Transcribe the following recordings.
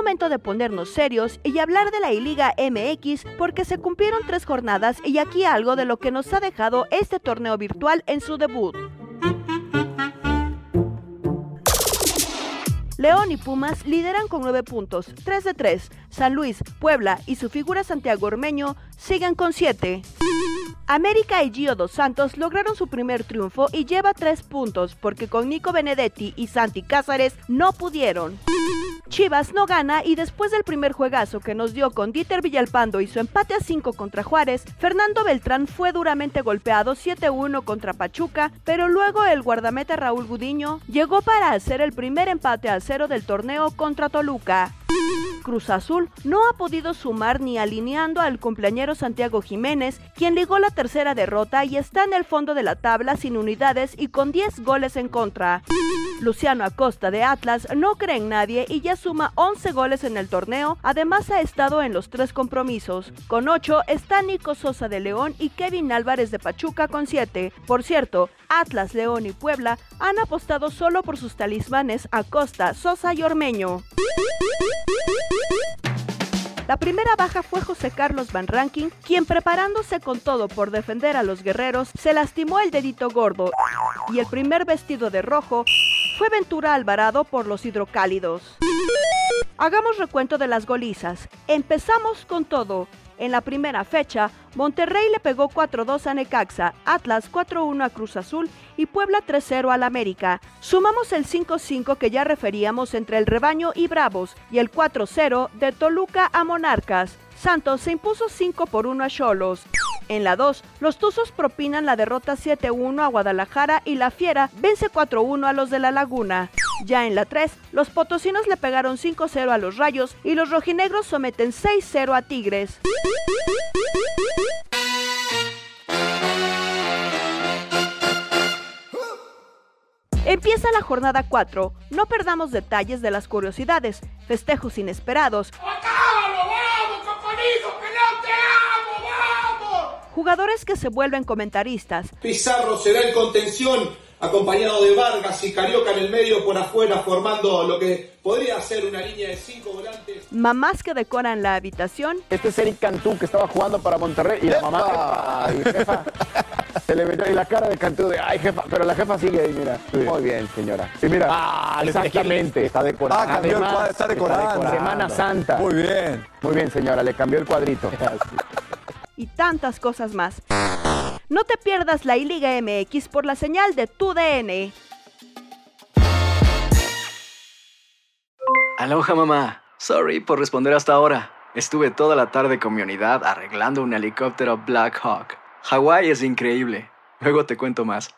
Momento de ponernos serios y hablar de la I-Liga MX porque se cumplieron tres jornadas y aquí algo de lo que nos ha dejado este torneo virtual en su debut. León y Pumas lideran con 9 puntos, 3 de 3. San Luis, Puebla y su figura Santiago Ormeño siguen con 7. América y Gio Dos Santos lograron su primer triunfo y lleva 3 puntos porque con Nico Benedetti y Santi Cázares no pudieron. Chivas no gana y después del primer juegazo que nos dio con Dieter Villalpando y su empate a 5 contra Juárez, Fernando Beltrán fue duramente golpeado 7-1 contra Pachuca, pero luego el guardameta Raúl Gudiño llegó para hacer el primer empate a cero del torneo contra Toluca. Cruz Azul no ha podido sumar ni alineando al cumpleañero Santiago Jiménez, quien ligó la tercera derrota y está en el fondo de la tabla sin unidades y con 10 goles en contra. Luciano Acosta de Atlas no cree en nadie y ya suma 11 goles en el torneo, además ha estado en los tres compromisos. Con 8 está Nico Sosa de León y Kevin Álvarez de Pachuca con 7. Por cierto, Atlas, León y Puebla han apostado solo por sus talismanes Acosta, Sosa y Ormeño. La primera baja fue José Carlos Van Ranking, quien preparándose con todo por defender a los guerreros, se lastimó el dedito gordo y el primer vestido de rojo fue Ventura Alvarado por los hidrocálidos. Hagamos recuento de las golizas. Empezamos con todo. En la primera fecha, Monterrey le pegó 4-2 a Necaxa, Atlas 4-1 a Cruz Azul y Puebla 3-0 al América. Sumamos el 5-5 que ya referíamos entre el rebaño y Bravos y el 4-0 de Toluca a Monarcas. Santos se impuso 5 por 1 a Cholos. En la 2, los Tuzos propinan la derrota 7-1 a Guadalajara y la Fiera vence 4-1 a los de la Laguna. Ya en la 3, los potosinos le pegaron 5-0 a los Rayos y los rojinegros someten 6-0 a Tigres. Empieza la jornada 4. No perdamos detalles de las curiosidades, festejos inesperados, jugadores que se vuelven comentaristas, Pizarro será en contención, acompañado de Vargas y Carioca en el medio por afuera, formando lo que podría ser una línea de cinco volantes. mamás que decoran la habitación, Este es Eric Cantú que estaba jugando para Monterrey y la mamá ay, jefa, se le metió y la cara de Cantú de ay jefa, pero la jefa sigue ahí, mira. Muy bien, señora. Y mira, Ah, exactamente, está decorada. Ah, cambió el cuadro, está decorando. Semana Santa. Muy bien. Muy bien, señora, le cambió el cuadrito. y tantas cosas más. No te pierdas la iLiga MX por la señal de tu DN. Aloha mamá. Sorry por responder hasta ahora. Estuve toda la tarde con mi unidad arreglando un helicóptero Black Hawk. Hawái es increíble. Luego te cuento más.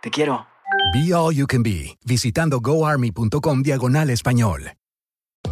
Te quiero. Be All You Can Be, visitando goarmy.com diagonal español.